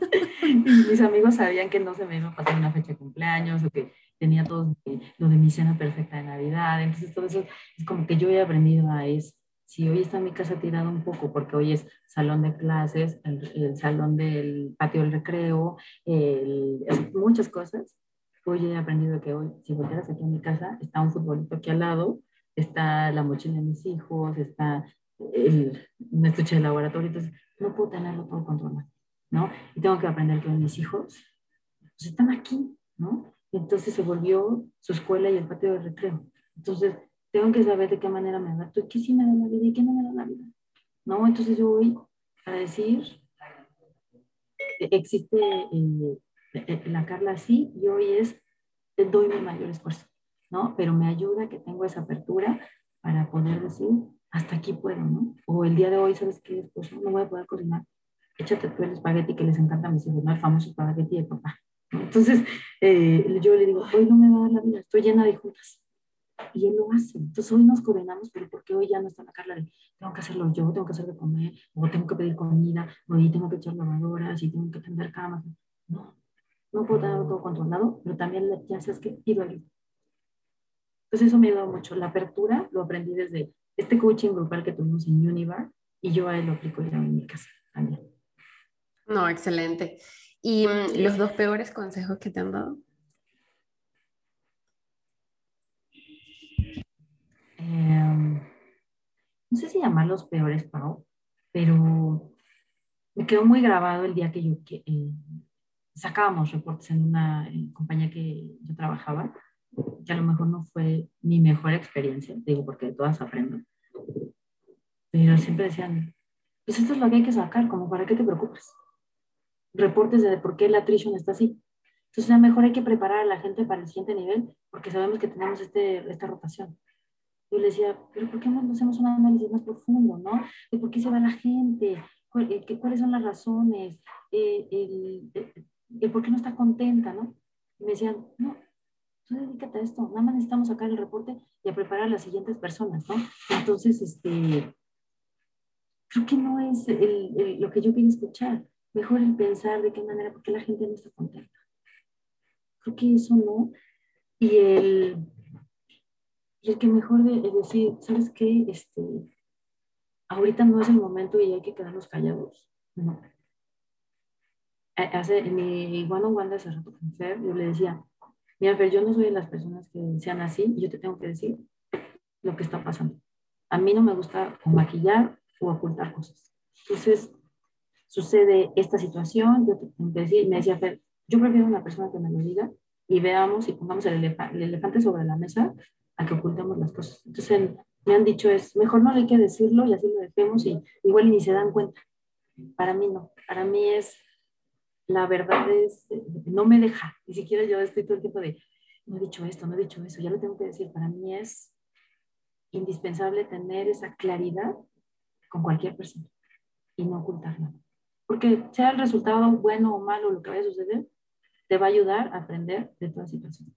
mis amigos sabían que no se me iba a pasar una fecha de cumpleaños o que tenía todo lo de mi cena perfecta de Navidad. Entonces, todo eso es como que yo he aprendido a es si hoy está mi casa tirada un poco, porque hoy es salón de clases, el, salón del patio del recreo, muchas cosas, hoy he aprendido que hoy, si volteas aquí en mi casa, está un futbolito aquí al lado, está la mochila de mis hijos, está el, un estuche de laboratorio, entonces no puedo tenerlo todo controlado, ¿no? Y tengo que aprender que mis hijos pues, están aquí, ¿no? Entonces se volvió su escuela y el patio del recreo. Entonces, tengo que saber de qué manera me da, qué sí me da la vida y qué no me da la vida. ¿No? Entonces yo voy a decir, existe eh, eh, la Carla así y hoy es, doy mi mayor esfuerzo, ¿no? Pero me ayuda que tengo esa apertura para poder decir, hasta aquí puedo, ¿no? O el día de hoy, ¿sabes qué? Pues no voy a poder cocinar. Échate tú el espagueti que les encanta a mis hijos, ¿no? El famoso espagueti de papá. Entonces, eh, yo le digo, hoy no me va a dar la vida, estoy llena de juntas y él lo hace. Entonces hoy nos coordinamos, pero porque hoy ya no está la Carla de tengo que hacerlo yo, tengo que hacer de comer, o tengo que pedir comida, o tengo que echar lavadoras y tengo que tender camas. No, no puedo tenerlo todo controlado, pero también ya sabes que pido ayuda. Entonces eso me ayudó mucho. La apertura lo aprendí desde este coaching grupal que tuvimos en Univar y yo a él lo aplico ya en mi casa también. No, excelente. ¿Y mm, los dos peores consejos que te han dado? Em, no sé si llamarlos peores, Pau, pero me quedó muy grabado el día que yo eh, sacábamos reportes en una compañía que yo trabajaba, que a lo mejor no fue mi mejor experiencia, digo, porque de todas aprendo, pero siempre decían, pues esto es lo que hay que sacar, como para qué te preocupas. Reportes de por qué la attrition está así. Entonces, a lo mejor hay que preparar a la gente para el siguiente nivel, porque sabemos que tenemos este, esta rotación yo le decía, pero ¿por qué no hacemos un análisis más profundo, no? ¿De por qué se va la gente? Eh, ¿Cuáles son las razones? Eh, el, por qué no está contenta, no? Y me decían, no, tú dedícate a esto, nada más necesitamos sacar el reporte y a preparar a las siguientes personas, ¿no? Entonces, este, creo que no es lo que yo quiero escuchar. Mejor el pensar de qué manera, por qué la gente no está contenta. Creo que eso no. Y el el que mejor de, decir, ¿sabes qué? Este, ahorita no es el momento y hay que quedarnos callados. No. Hace, en mi one on one de hace rato con Fer, yo le decía, mira, Fer, yo no soy de las personas que sean así y yo te tengo que decir lo que está pasando. A mí no me gusta maquillar o ocultar cosas. Entonces, sucede esta situación, yo te tengo que decir, me decía Fer, yo prefiero una persona que me lo diga y veamos y pongamos el, el elefante sobre la mesa a que ocultemos las cosas. Entonces me han dicho es, mejor no hay que decirlo y así lo dejemos y igual ni se dan cuenta. Para mí no, para mí es, la verdad es, no me deja, ni siquiera yo estoy todo el tiempo de, no he dicho esto, no he dicho eso, ya lo tengo que decir. Para mí es indispensable tener esa claridad con cualquier persona y no ocultarla. Porque sea el resultado bueno o malo, lo que vaya a suceder, te va a ayudar a aprender de toda situación.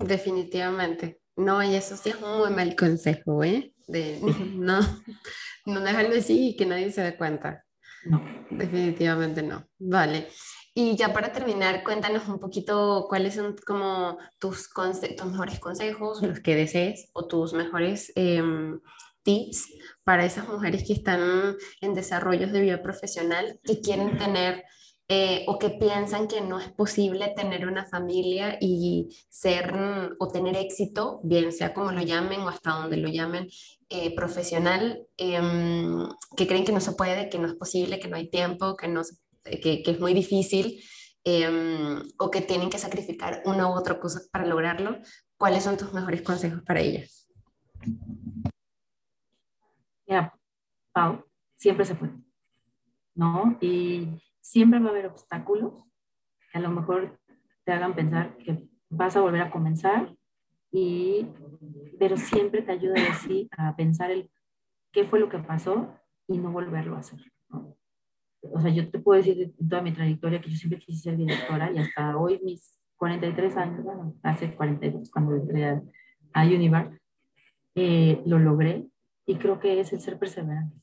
Definitivamente. No, y eso sí es un muy mal consejo, ¿eh? De [LAUGHS] no, no dejarlo así y que nadie se dé cuenta. No. Definitivamente no. Vale. Y ya para terminar, cuéntanos un poquito cuáles son como tus, tus mejores consejos, los que desees, o tus mejores em, tips para esas mujeres que están en desarrollos de vida profesional, que quieren tener eh, o que piensan que no es posible tener una familia y ser o tener éxito, bien sea como lo llamen o hasta donde lo llamen, eh, profesional, em, que creen que no se puede, que no es posible, que no hay tiempo, que, no, que, que es muy difícil. em, o que tienen que sacrificar una u otra cosa para lograrlo, ¿cuáles son tus mejores consejos para ellas? Mira, Pau, siempre se puede, ¿no? Y siempre va a haber obstáculos que a lo mejor te hagan pensar que vas a volver a comenzar, y, pero siempre te ayuda así a pensar el qué fue lo que pasó y no volverlo a hacer. O sea, yo te puedo decir en toda mi trayectoria que yo siempre quise ser directora y hasta hoy mis 43 años, bueno, hace 42 cuando entré a, a Univar, eh, lo logré y creo que es el ser perseverante.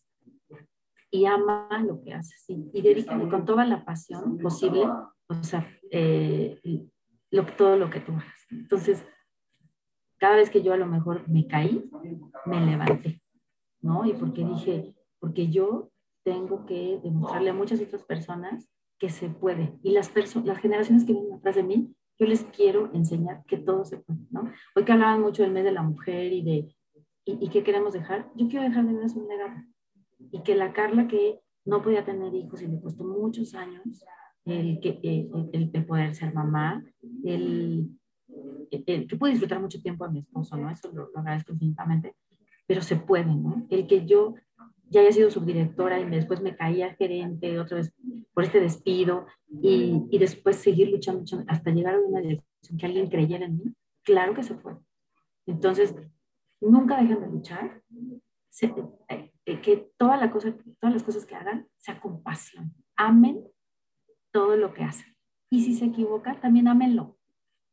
Y ama lo que haces y, y con toda la pasión posible, o sea, eh, lo, todo lo que tú hagas. Entonces, cada vez que yo a lo mejor me caí, me levanté, ¿no? Y porque dije, porque yo tengo que demostrarle a muchas otras personas que se puede. Y las, las generaciones que vienen atrás de mí, yo les quiero enseñar que todo se puede, ¿no? Hoy que hablaban mucho del mes de la mujer y de, y, qué queremos dejar, yo quiero dejar de ver un legado. Y que la Carla que no podía tener hijos y le costó muchos años el, que, el, el poder ser mamá, el, el, que pude disfrutar mucho tiempo a mi esposo, ¿no? Eso lo, lo agradezco infinitamente, pero se puede, ¿no? El que yo ya haya sido subdirectora y después me caía gerente otra vez por este despido y, y después seguir luchando, hasta llegar a una dirección que alguien creyera en mí, claro que se puede. Entonces, nunca dejen de luchar, eh, que todas las cosas que hagan sea con pasión, amen todo lo que hacen. Y si se equivoca, también amenlo,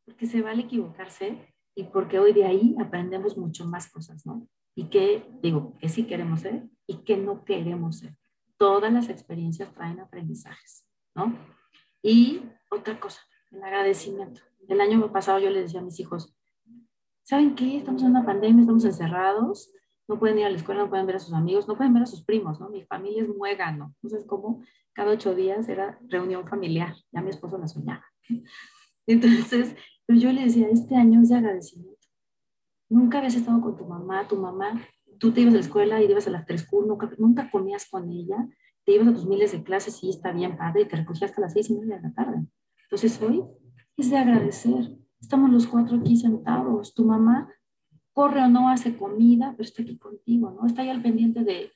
porque se vale equivocarse y porque hoy de ahí aprendemos mucho más cosas, ¿no? Y que, digo, que sí queremos ser y que no queremos ser. Todas las experiencias traen aprendizajes, ¿no? Y otra cosa, el agradecimiento. El año pasado yo les decía a mis hijos, ¿saben qué? Estamos en una pandemia, estamos encerrados, no pueden ir a la escuela, no pueden ver a sus amigos, no pueden ver a sus primos, ¿no? Mi familia es muégano. Entonces, como cada ocho días era reunión familiar, ya mi esposo la soñaba. [LAUGHS] Entonces, pero yo le decía, este año es de agradecimiento. Nunca habías estado con tu mamá, tu mamá, tú te ibas a la escuela y ibas a las tres nunca, nunca comías con ella, te ibas a tus miles de clases y está bien padre, y te recogías hasta las seis y media de la tarde. Entonces hoy es de agradecer. Estamos los cuatro aquí sentados. Tu mamá corre o no hace comida, pero está aquí contigo, ¿no? Está ahí al pendiente de,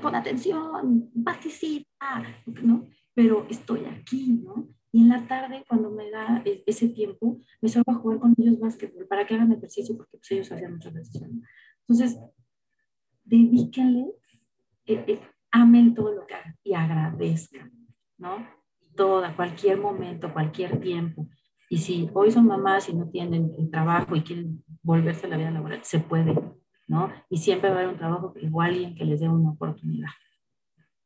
pon atención, participa, ¿no? Pero estoy aquí, ¿no? Y en la tarde, cuando me da e, ese tiempo, me salgo a jugar con ellos básquetbol para que hagan ejercicio, porque pues, ellos hacían mucho ejercicio. Entonces, dedíquenle, eh, eh, amen todo lo que hagan y agradezcan, ¿no? Toda, cualquier momento, cualquier tiempo. Y si hoy son mamás y no tienen el trabajo y quieren volverse a la vida laboral, se puede, ¿no? Y siempre va a haber un trabajo igual alguien que les dé una oportunidad.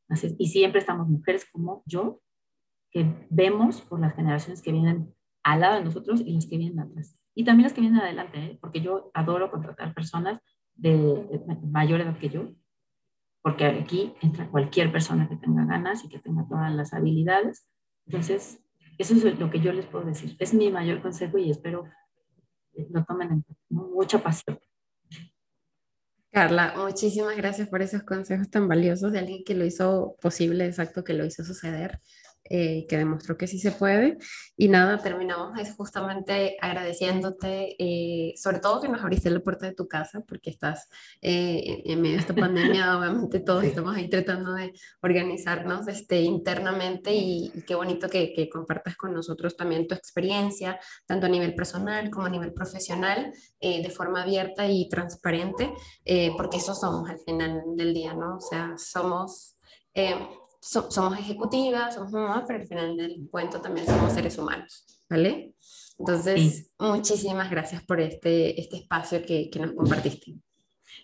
Así, y siempre estamos mujeres como yo, que vemos por las generaciones que vienen al lado de nosotros y las que vienen atrás. Y también las que vienen adelante, ¿eh? porque yo adoro contratar personas de, mayor edad que yo, porque aquí entra cualquier persona que tenga ganas y que tenga todas las habilidades. Entonces, eso es lo que yo les puedo decir. Es mi mayor consejo y espero lo tomen en. Mucha pasión. Carla, muchísimas gracias por esos consejos tan valiosos de alguien que lo hizo posible, exacto, que lo hizo suceder. Eh, que demostró que sí se puede. Y nada, terminamos justamente agradeciéndote, eh, sobre todo que nos abriste la puerta de tu casa, porque estás eh, en medio de esta pandemia, obviamente todos estamos ahí tratando de organizarnos este, internamente y, qué bonito que, que, compartas con nosotros también tu experiencia, tanto a nivel personal como a nivel profesional, de forma abierta y transparente, porque eso somos al final del día, ¿no? O sea, somos somos ejecutivas, somos mamás, pero al final del cuento también somos seres humanos, ¿vale? Entonces, muchísimas gracias por este, este espacio que, que nos compartiste.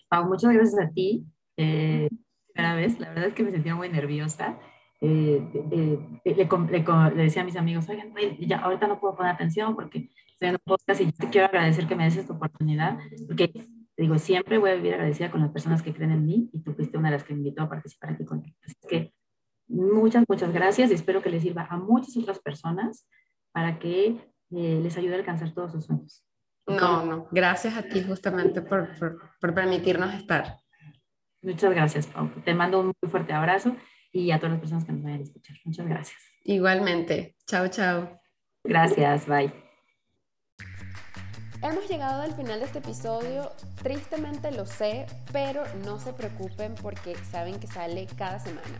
Pau, muchas gracias a ti. Eh, vez, la verdad es que me sentía muy nerviosa. Eh, eh, le, le, decía a mis amigos, oigan, ya ahorita no puedo poner atención porque estoy en un podcast y te quiero agradecer que me des esta oportunidad, porque digo, siempre voy a vivir agradecida con las personas que creen en mí y tú fuiste una de las que me invitó a participar aquí contigo. Así que Muchas, muchas gracias y espero que les sirva a muchas otras personas para que eh, les ayude a alcanzar todos sus sueños. No, no, gracias a ti justamente por, por, por permitirnos estar. Muchas gracias, Pau. Te mando un muy fuerte abrazo y a todas las personas que nos vayan a escuchar. Muchas gracias. Igualmente. Chao, chao. Gracias, bye. Hemos llegado al final de este episodio, tristemente lo sé, pero no se preocupen porque saben que sale cada semana.